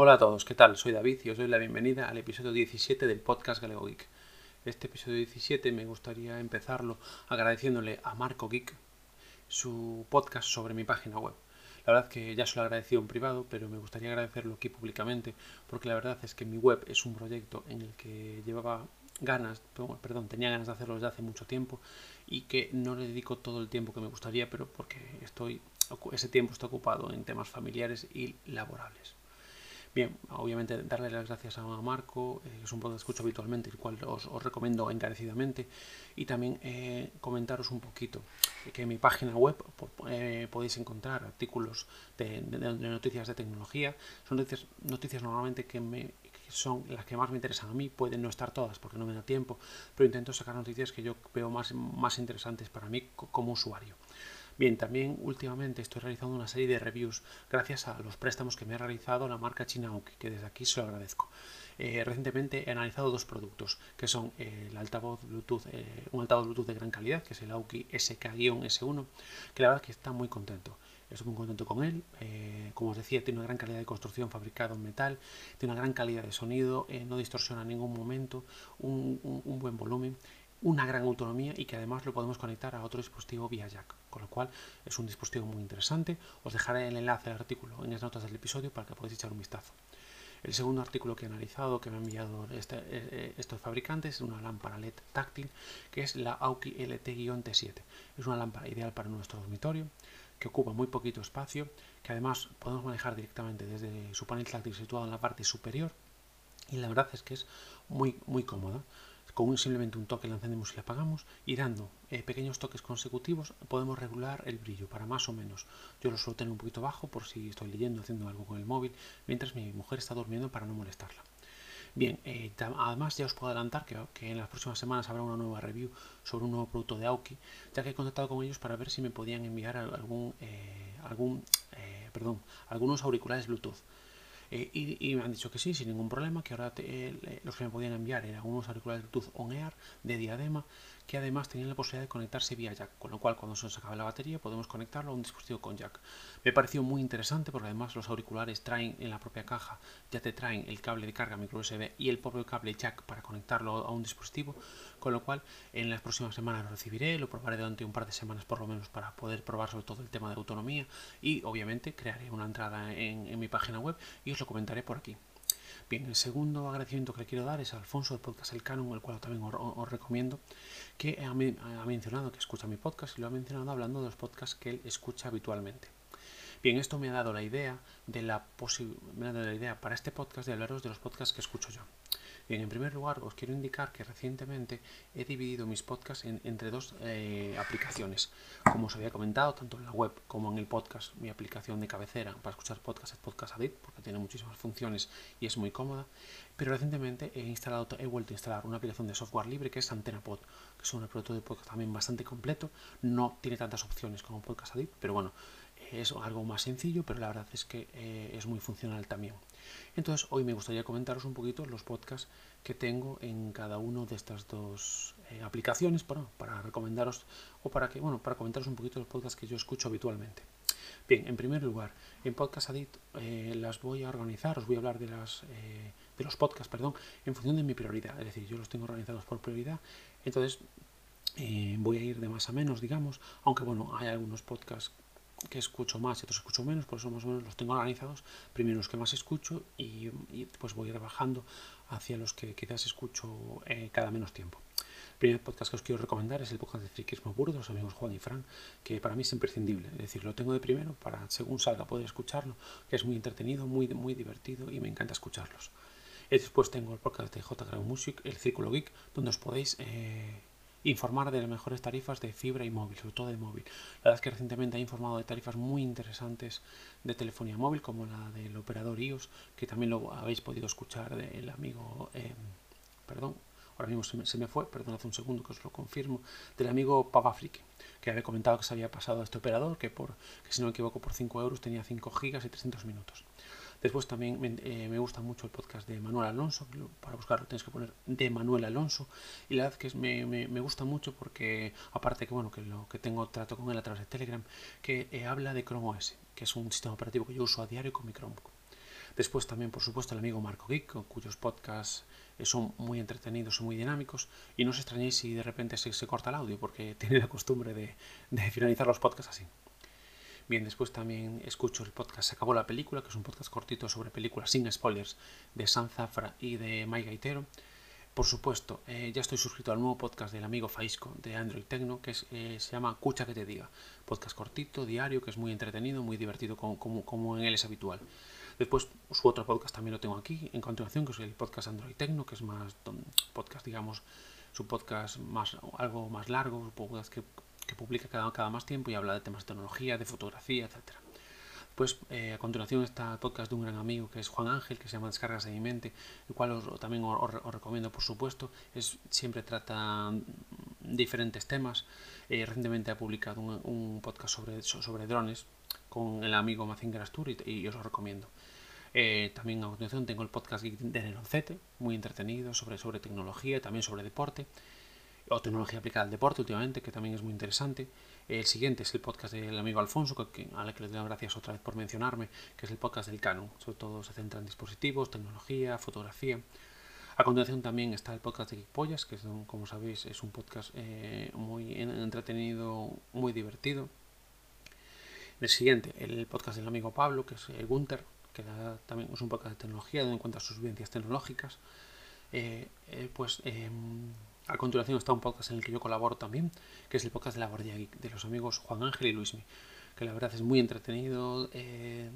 Hola a todos, ¿qué tal? Soy David y os doy la bienvenida al episodio 17 del podcast Galego Geek. Este episodio 17 me gustaría empezarlo agradeciéndole a Marco Geek su podcast sobre mi página web. La verdad que ya se lo agradecido en privado, pero me gustaría agradecerlo aquí públicamente porque la verdad es que mi web es un proyecto en el que llevaba ganas, perdón, tenía ganas de hacerlo desde hace mucho tiempo y que no le dedico todo el tiempo que me gustaría, pero porque estoy ese tiempo está ocupado en temas familiares y laborables. Bien, obviamente darle las gracias a Marco, eh, es un podcast que escucho habitualmente, el cual os, recomiendo encarecidamente, y también eh, comentaros un poquito que en mi página web eh, podéis encontrar artículos de, noticias de tecnología, son noticias, noticias normalmente que, me, son las que más me interesan a mí, pueden no estar todas porque no me da tiempo, pero intento sacar noticias que yo veo más, más interesantes para mí como usuario. Bien, también últimamente estoy realizando una serie de reviews gracias a los préstamos que me ha realizado la marca China que desde aquí se lo agradezco. Eh, recientemente he analizado dos productos, que son el altavoz Bluetooth, eh, un altavoz Bluetooth de gran calidad, que es el Aoki SK-S1, que la verdad que está muy contento. Estoy muy contento con él. Eh, como os decía, tiene una gran calidad de construcción fabricado en metal, tiene una gran calidad de sonido, no distorsiona en ningún momento, un, un buen volumen una gran autonomía y que además lo podemos conectar a otro dispositivo vía jack, con lo cual es un dispositivo muy interesante. Os dejaré el enlace al artículo en las notas del episodio para que podáis echar un vistazo. El segundo artículo que he analizado, que me han enviado este, eh, eh, estos fabricantes, es una lámpara LED táctil, que es la Auki LT-T7. Es una lámpara ideal para nuestro dormitorio, que ocupa muy poquito espacio, que además podemos manejar directamente desde su panel táctil situado en la parte superior, y la verdad es que es muy, muy cómoda con simplemente un toque la encendemos y la apagamos y dando eh, pequeños toques consecutivos podemos regular el brillo para más o menos. Yo lo suelo tener un poquito bajo por si estoy leyendo, haciendo algo con el móvil, mientras mi mujer está durmiendo para no molestarla. Bien, eh, además ya os puedo adelantar que, que, en las próximas semanas habrá una nueva review sobre un nuevo producto de Aoki, ya que he contactado con ellos para ver si me podían enviar algún, eh, algún perdón, algunos auriculares Bluetooth. Eh, y, me han dicho que sí, sin ningún problema, que ahora eh, los que me podían enviar eran unos auriculares Bluetooth On Air de diadema, que además tenían la posibilidad de conectarse vía jack, con lo cual cuando se nos acabe la batería podemos conectarlo a un dispositivo con jack. Me pareció muy interesante porque además los auriculares traen en la propia caja, ya te traen el cable de carga micro USB y el propio cable jack para conectarlo a un dispositivo, con lo cual en las próximas semanas lo recibiré, lo probaré durante un par de semanas por lo menos para poder probar sobre todo el tema de autonomía y obviamente crearé una entrada en, mi página web y os lo comentaré por aquí. Bien, el segundo agradecimiento que le quiero dar es a Alfonso del podcast El Canon, el cual también os, recomiendo, que ha, ha, mencionado que escucha mi podcast y lo ha mencionado hablando de los podcasts que él escucha habitualmente. Bien, esto me ha dado la idea de la, me ha dado la idea para este podcast de hablaros de los podcasts que escucho yo. Bien, en primer lugar os quiero indicar que recientemente he dividido mis podcasts entre dos eh, aplicaciones. Como os había comentado, tanto en la web como en el podcast, mi aplicación de cabecera para escuchar podcasts es Podcast Addict, porque tiene muchísimas funciones y es muy cómoda. Pero recientemente he instalado, he vuelto a instalar una aplicación de software libre que es AntenaPod, que es un producto de podcast también bastante completo. No tiene tantas opciones como Podcast Addict, pero bueno, es algo más sencillo, pero la verdad es que eh, es muy funcional también. Entonces, hoy me gustaría comentaros un poquito los podcasts que tengo en cada una de estas dos eh, aplicaciones para, para recomendaros o para que, bueno, para comentaros un poquito los podcasts que yo escucho habitualmente. Bien, en primer lugar, en Podcast Addict eh, las voy a organizar, os voy a hablar de, las, de los podcasts, perdón, en función de mi prioridad. Es decir, yo los tengo organizados por prioridad. Entonces, voy a ir de más a menos, digamos, aunque bueno, hay algunos podcasts que escucho más y otros escucho menos, por eso más o menos los tengo organizados. Primero los que más escucho y, pues voy rebajando hacia los que quizás escucho eh, cada menos tiempo. El primer podcast que os quiero recomendar es el podcast de Friquismo Puro de los amigos Juan y Fran, que para mí es imprescindible. Es decir, lo tengo de primero para según salga poder escucharlo, que es muy entretenido, muy, muy divertido y me encanta escucharlos. Y después tengo el podcast de J. Ground Music, el Círculo Geek, donde os podéis eh, informar de las mejores tarifas de fibra y móvil, sobre todo de móvil. La verdad es que recientemente ha informado de tarifas muy interesantes de telefonía móvil, como la del operador iOS, que también lo habéis podido escuchar del amigo, eh, perdón, ahora mismo se me, fue, perdón, hace un segundo que os lo confirmo, del amigo Pavafrique, que había comentado que se había pasado a este operador, que, por, que si no me equivoco por 5 euros tenía 5 gigas y 300 minutos. Después también eh, me, gusta mucho el podcast de Manuel Alonso, para buscarlo tienes que poner de Manuel Alonso. Y la verdad que me, me, gusta mucho porque, aparte que bueno, que lo que tengo trato con él a través de Telegram, que eh, habla de Chrome OS, que es un sistema operativo que yo uso a diario con mi Chromebook. Después también, por supuesto, el amigo Marco Geek, cuyos podcasts son muy entretenidos y muy dinámicos. Y no os extrañéis si de repente se, se corta el audio, porque tiene la costumbre de, de finalizar los podcasts así. Bien, después también escucho el podcast Se acabó la película, que es un podcast cortito sobre películas sin spoilers de San Zafra y de Mike Gaitero. Por supuesto, eh, ya estoy suscrito al nuevo podcast del amigo Faisco de Android Tecno, que eh, se llama Cucha que te diga. Podcast cortito, diario, que es muy entretenido, muy divertido, como, en él es habitual. Después, su otro podcast también lo tengo aquí, en continuación, que es el podcast Android Tecno, que es más podcast, digamos, su podcast más algo más largo, podcast que que publica cada, cada más tiempo y habla de temas de tecnología, de fotografía, etcétera. Pues eh, a continuación está el podcast de un gran amigo que es Juan Ángel, que se llama Descargas de mi mente, el cual os, también os, recomiendo, por supuesto. Es, siempre trata diferentes temas. Eh, recientemente ha publicado un, podcast sobre, sobre drones con el amigo Mazinger Astur y, os lo recomiendo. Eh, también a continuación tengo el podcast de Neroncete, muy entretenido sobre, sobre tecnología y también sobre deporte o tecnología aplicada al deporte últimamente, que también es muy interesante. El siguiente es el podcast del amigo Alfonso, que, a la que le doy gracias otra vez por mencionarme, que es el podcast del Canon. Sobre todo se centra en dispositivos, tecnología, fotografía. A continuación también está el podcast de Geekpollas, que como sabéis es un podcast eh, muy entretenido, muy divertido. El siguiente, el podcast del amigo Pablo, que es eh, Gunther, que también es un podcast de tecnología, donde encuentra sus vivencias tecnológicas. Eh, pues em, a continuación está un podcast en el que yo colaboro también, que es el podcast de la Guardia de los amigos Juan Ángel y Luismi, que la verdad es muy entretenido. Eh,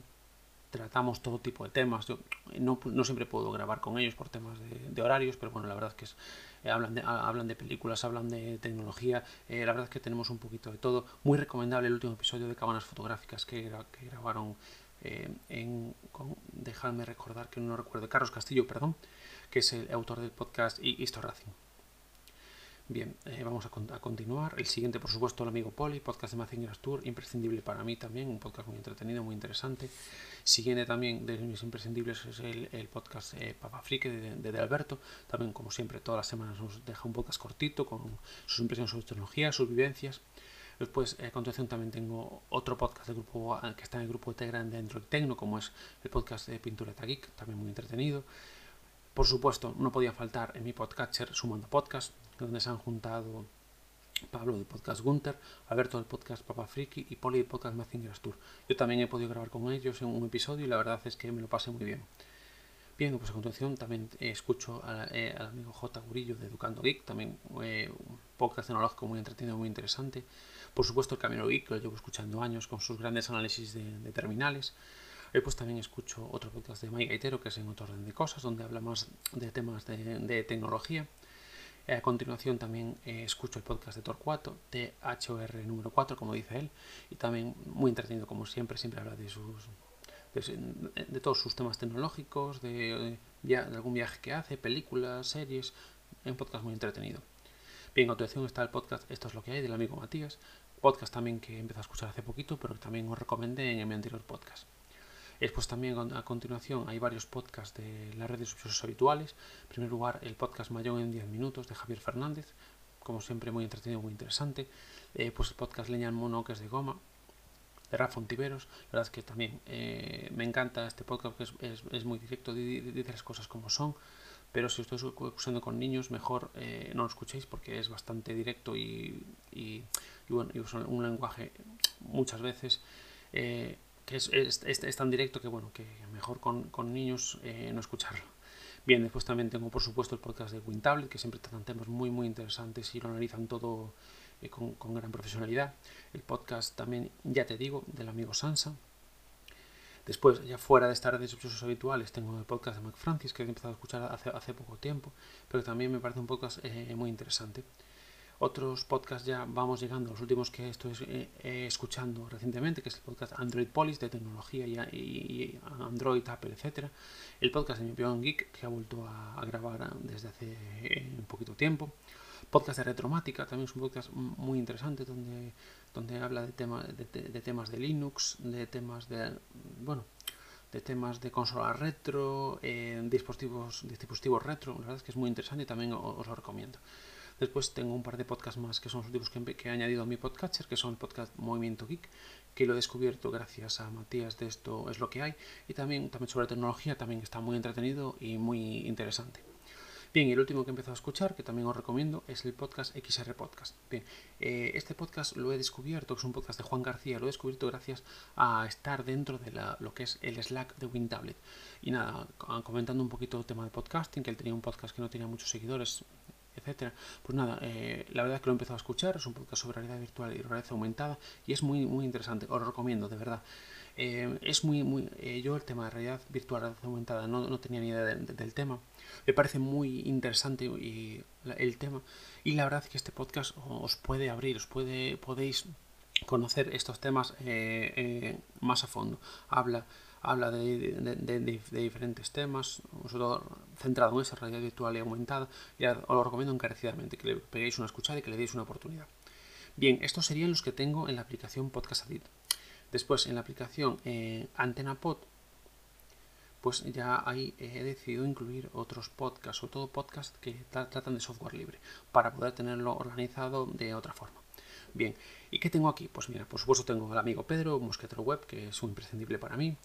tratamos todo tipo de temas. Yo no, siempre puedo grabar con ellos por temas de, horarios, pero bueno, la verdad es que es, eh, hablan, de, de películas, hablan de tecnología. Eh, la verdad es que tenemos un poquito de todo. Muy recomendable el último episodio de Cabanas Fotográficas que, grabaron en, con, dejadme recordar que no recuerdo, Carlos Castillo, perdón, que es el autor del podcast Histo Racing. Bien, eh, vamos a, continuar. El siguiente, por supuesto, el amigo Poli, podcast de Mazinger Tour, imprescindible para mí también, un podcast muy entretenido, muy interesante. Siguiente también de mis imprescindibles es el, podcast eh, Papa Frique de, de, Alberto. También, como siempre, todas las semanas nos deja un podcast cortito con sus impresiones sobre tecnología, sus vivencias. Después, eh, a continuación, también tengo otro podcast del grupo que está en el grupo de Telegram de Android Tecno, como es el podcast de Pintura Geek, también muy entretenido. Por supuesto, no podía faltar en mi podcatcher Sumando Podcast, donde se han juntado Pablo del podcast Gunter, Alberto del podcast Papa Friki y Poli del podcast Mazinger Tour. Yo también he podido grabar con ellos en un episodio y la verdad es que me lo pasé muy bien. Bien, pues a continuación también escucho eh, al amigo J. Gurillo de Educando Geek, también eh, un podcast tecnológico muy entretenido, muy interesante. Por supuesto, el Camino Geek, que lo llevo escuchando años con sus grandes análisis de terminales. Hoy pues también escucho otro podcast de Mike Gaitero, que es en otro orden de cosas, donde habla más de temas de, tecnología. A continuación también eh, escucho el podcast de Torcuato, de HOR número 4, como dice él, y también muy entretenido como siempre, siempre habla de sus de, todos sus temas tecnológicos, de, de, algún viaje que hace, películas, series, un podcast muy entretenido. Bien, a continuación está el podcast Esto es lo que hay del amigo Matías, podcast también que empecé a escuchar hace poquito, pero que también os recomendé en mi anterior podcast. Después también a continuación hay varios podcasts de la red de habituales. En primer lugar, el podcast Mayón en 10 minutos de Javier Fernández, como siempre muy entretenido, muy interesante. Eh, pues el podcast Leña en Mono, que es de goma, de Rafa Ontiveros. La verdad es que también eh, me encanta este podcast, que es, muy directo, dice las cosas como son. Pero si estoy usando con niños, mejor eh, no lo escuchéis porque es bastante directo y, y, bueno, y un lenguaje muchas veces que es, es, tan directo que bueno, que mejor con, con niños eh, no escucharlo. Bien, después también tengo por supuesto el podcast de WinTablet, que siempre tratan temas muy muy interesantes y lo analizan todo eh, con, gran profesionalidad. El podcast también, ya te digo, del amigo Sansa. Después, ya fuera de estar de sospechosos habituales, tengo el podcast de Mac Francis, que he empezado a escuchar hace, hace poco tiempo, pero también me parece un podcast eh, muy interesante. Otros podcasts ya vamos llegando, los últimos que estoy eh, eh, escuchando recientemente, que es el podcast Android Police de tecnología y, Android, Apple, etc. El podcast de mi opinión geek, que ha vuelto a, grabar desde hace eh, un poquito tiempo. Podcast de Retromática, también es un podcast muy interesante donde, donde habla de, tema, de, temas de Linux, de temas de, bueno, de temas de consola retro, dispositivos, dispositivos retro. La verdad es que es muy interesante y también os lo recomiendo. Después tengo un par de podcasts más que son los últimos que, he añadido a mi podcatcher, que son el podcast Movimiento Geek, que lo he descubierto gracias a Matías de esto es lo que hay, y también, también sobre tecnología, también está muy entretenido y muy interesante. Bien, y el último que he empezado a escuchar, que también os recomiendo, es el podcast XR Podcast. Bien, eh, este podcast lo he descubierto, que es un podcast de Juan García, lo he descubierto gracias a estar dentro de lo que es el Slack de WinTablet. Y nada, comentando un poquito el tema de podcasting, que él tenía un podcast que no tenía muchos seguidores, etcétera. Pues nada, eh, la verdad es que lo he empezado a escuchar, es un podcast sobre realidad virtual y realidad aumentada y es muy, muy interesante, os lo recomiendo, de verdad. Eh, es muy, muy, eh, yo el tema de realidad virtual, realidad aumentada, no, no tenía ni idea del tema. Me parece muy interesante y, el tema. Y la verdad es que este podcast os puede abrir, os puede, podéis conocer estos temas más a fondo. Habla habla de, diferentes temas, centrado en esa realidad virtual y aumentada, y os lo recomiendo encarecidamente, que le peguéis una escuchada y que le deis una oportunidad. Bien, estos serían los que tengo en la aplicación Podcast Addict. Después, en la aplicación eh, AntenaPod, pues ya ahí he decidido incluir otros podcasts, o todo podcasts que tratan de software libre, para poder tenerlo organizado de otra forma. Bien, ¿y qué tengo aquí? Pues mira, por supuesto tengo al amigo Pedro, Mosquetero Web, que es un imprescindible para mí.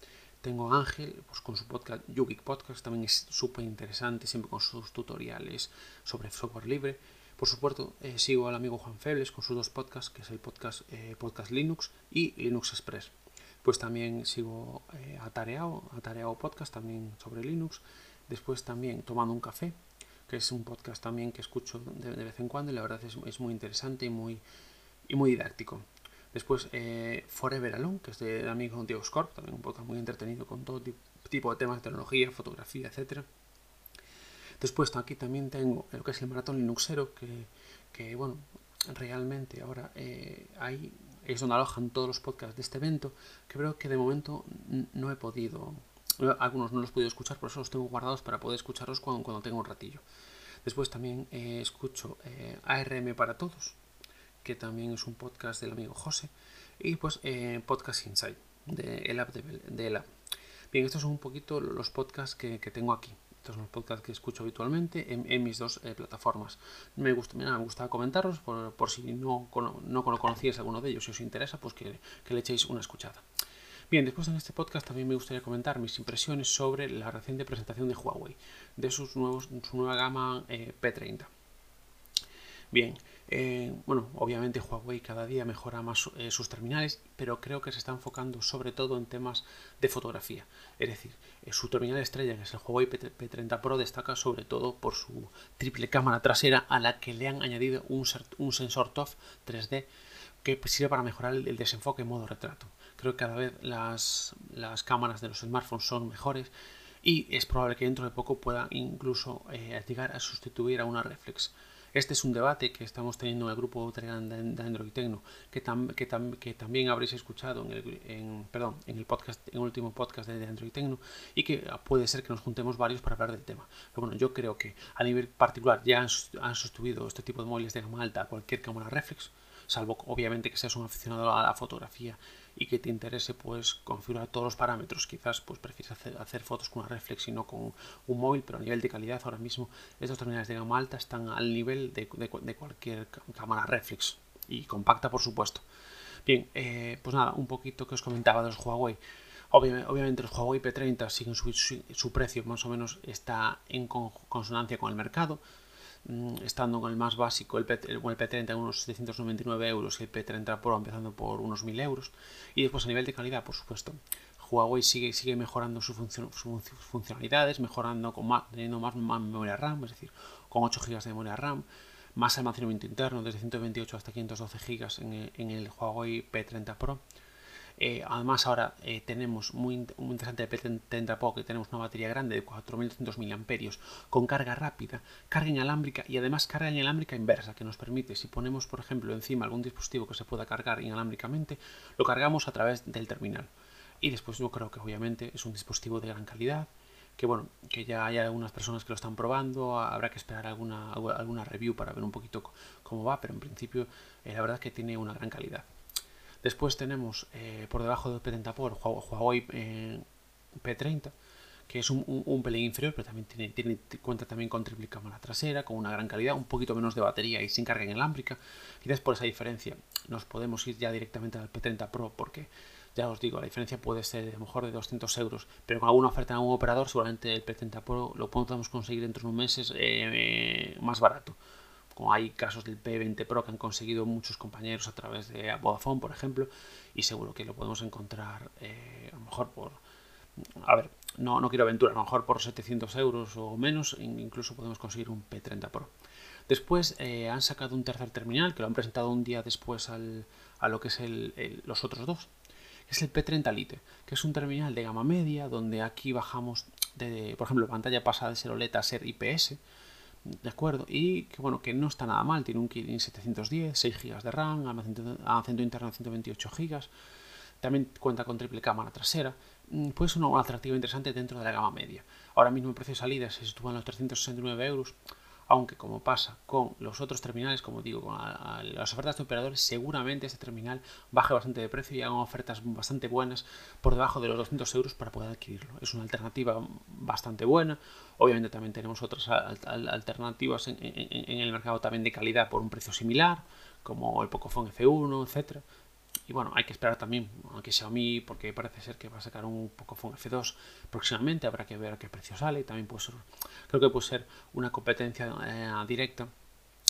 Tengo a Ángel, pues con su podcast, Yugik Podcast, también es súper interesante, siempre con sus tutoriales sobre software libre. Por supuesto, eh, sigo al amigo Juan Febles con sus dos podcasts, que es el podcast, eh, podcast Linux y Linux Express. Pues también sigo eh, a Tareao, a Tareao Podcast, también sobre Linux. Después también Tomando un Café, que es un podcast también que escucho de, vez en cuando y la verdad es, es muy interesante y muy, y muy didáctico. Después eh, Forever Alone, que es del amigo Diego Scorp, también un podcast muy entretenido con todo tipo de temas de tecnología, fotografía, etc. Después aquí también tengo lo que es el Maratón Linuxero, que, que bueno, realmente ahora eh, ahí es donde alojan todos los podcasts de este evento, que creo que de momento no he podido, algunos no los he podido escuchar, por eso los tengo guardados para poder escucharlos cuando, cuando tengo un ratillo. Después también eh, escucho ARM para todos, que también es un podcast del amigo José, y pues eh, Podcast Inside, de el app de, el Bien, estos son un poquito los podcasts que, tengo aquí. Estos son los podcasts que escucho habitualmente en, mis dos eh, plataformas. Me gusta, me gusta comentarlos por, si no, no conocíais alguno de ellos. Si os interesa, pues que, le echéis una escuchada. Bien, después en este podcast también me gustaría comentar mis impresiones sobre la reciente presentación de Huawei, de sus nuevos, su nueva gama eh, P30. Bien, eh, bueno, obviamente Huawei cada día mejora más eh, sus terminales, pero creo que se está enfocando sobre todo en temas de fotografía. Es decir, eh, su terminal estrella, que es el Huawei P30 Pro, destaca sobre todo por su triple cámara trasera a la que le han añadido un, sensor TOF 3D que sirve para mejorar el, desenfoque en modo retrato. Creo que cada vez las, las cámaras de los smartphones son mejores y es probable que dentro de poco pueda incluso llegar a sustituir a una reflex. Este es un debate que estamos teniendo en el grupo Telegram de Android Tecno, que, que, también habréis escuchado en el, perdón, en el podcast, en el último podcast de, Android Tecno, y que puede ser que nos juntemos varios para hablar del tema. Pero bueno, yo creo que a nivel particular ya han, han sustituido este tipo de móviles de gama alta a cualquier cámara reflex, salvo obviamente que seas un aficionado a la fotografía y que te interese pues configurar todos los parámetros. Quizás pues prefieres hacer, fotos con una reflex y no con un móvil, pero a nivel de calidad ahora mismo estos terminales de gama alta están al nivel de, cualquier cámara reflex y compacta por supuesto. Bien, eh, pues nada, un poquito que os comentaba de los Huawei. Obviamente, los Huawei P30 siguen su, su, precio más o menos está en consonancia con el mercado. Mm, estando con el más básico, el, P, el, P30 unos 799 euros y el P30 Pro empezando por unos 1000 euros. Y después a nivel de calidad, por supuesto, Huawei sigue, sigue mejorando sus, funcionalidades, mejorando con más, teniendo más, memoria RAM, es decir, con 8 GB de memoria RAM, más almacenamiento interno, desde 128 hasta 512 GB en en el Huawei P30 Pro. Eh, además ahora eh, tenemos muy, interesante el P30 Pro que tenemos una batería grande de 4200 mAh con carga rápida, carga inalámbrica y además carga inalámbrica inversa que nos permite si ponemos por ejemplo encima algún dispositivo que se pueda cargar inalámbricamente lo cargamos a través del terminal y después yo creo que obviamente es un dispositivo de gran calidad que bueno, que ya hay algunas personas que lo están probando, habrá que esperar alguna, alguna review para ver un poquito cómo va, pero en principio eh, la verdad es que tiene una gran calidad. Después tenemos eh, por debajo del P30 Pro Huawei eh, P30, que es un, un, pelín inferior, pero también tiene, tiene, cuenta también con triple cámara trasera, con una gran calidad, un poquito menos de batería y sin carga inalámbrica. Quizás por esa diferencia nos podemos ir ya directamente al P30 Pro, porque ya os digo, la diferencia puede ser lo mejor de 200 euros, pero con alguna oferta en algún operador, seguramente el P30 Pro lo podemos conseguir dentro de unos meses eh, más barato. Como hay casos del P20 Pro que han conseguido muchos compañeros a través de Vodafone, por ejemplo, y seguro que lo podemos encontrar eh, a lo mejor por. A ver, no, no quiero aventurar, a lo mejor por 700 euros o menos, incluso podemos conseguir un P30 Pro. Después eh, han sacado un tercer terminal que lo han presentado un día después al, a lo que es el, los otros dos. Es el P30 Lite, que es un terminal de gama media donde aquí bajamos de, por ejemplo, pantalla pasa de ser OLED a ser IPS, ¿de acuerdo? Y que bueno, que no está nada mal, tiene un Kirin 710, 6 GB de RAM, almacenamiento interno de 128 GB, también cuenta con triple cámara trasera, puede ser un atractivo interesante dentro de la gama media. Ahora mismo el precio de salida se sitúa en los 369 euros, aunque como pasa con los otros terminales, como digo, con las ofertas de operadores, seguramente este terminal baje bastante de precio y haga ofertas bastante buenas por debajo de los 200 euros para poder adquirirlo. Es una alternativa bastante buena. Obviamente también tenemos otras alternativas en, en el mercado también de calidad por un precio similar, como el Pocophone F1, etcétera. Y bueno, hay que esperar también a que Xiaomi, porque parece ser que va a sacar un Pocophone F2 próximamente, habrá que ver a qué precio sale. También puede ser, creo que puede ser una competencia eh, directa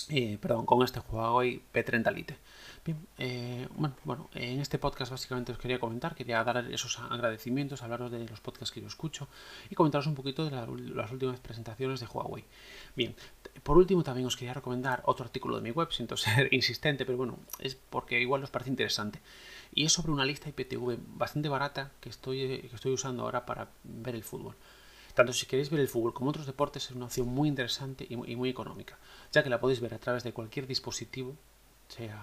eh, perdón, con este Huawei P30 Lite. Bien, eh, bueno, bueno, en este podcast básicamente os quería comentar, quería dar esos agradecimientos, hablaros de los podcasts que yo escucho y comentaros un poquito de las últimas presentaciones de Huawei. Bien, por último también os quería recomendar otro artículo de mi web, siento ser insistente, pero bueno, es porque igual os parece interesante. Y es sobre una lista IPTV bastante barata que estoy, que estoy usando ahora para ver el fútbol. Tanto si queréis ver el fútbol como otros deportes es una opción muy interesante y muy económica, ya que la podéis ver a través de cualquier dispositivo sea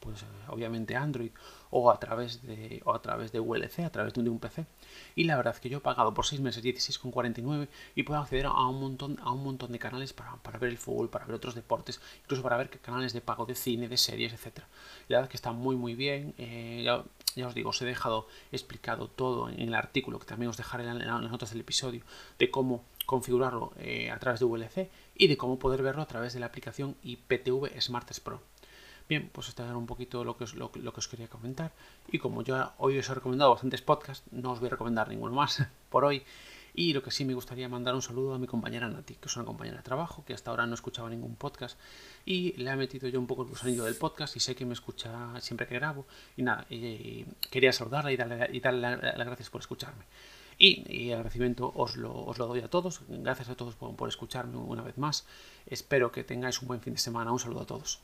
pues obviamente Android o a través de o a través de VLC, a través de un PC. Y la verdad es que yo he pagado por 6 meses 16,49 y puedo acceder a un montón a un montón de canales para, para, ver el fútbol, para ver otros deportes, incluso para ver canales de pago de cine, de series, etcétera. La verdad es que está muy muy bien. Eh, ya, os digo, os he dejado explicado todo en el artículo que también os dejaré en, las notas del episodio de cómo configurarlo eh, a través de VLC y de cómo poder verlo a través de la aplicación IPTV Smartest Pro. Bien, pues este era un poquito lo que, os, lo, que os quería comentar. Y como yo hoy os he recomendado bastantes podcasts, no os voy a recomendar ninguno más por hoy. Y lo que sí me gustaría mandar un saludo a mi compañera Nati, que es una compañera de trabajo, que hasta ahora no escuchaba ningún podcast. Y le he metido yo un poco el gusanillo del podcast y sé que me escucha siempre que grabo. Y nada, quería saludarla y darle, y darle las gracias por escucharme. Y, el agradecimiento os lo, os lo, doy a todos. Gracias a todos por escucharme una vez más. Espero que tengáis un buen fin de semana. Un saludo a todos.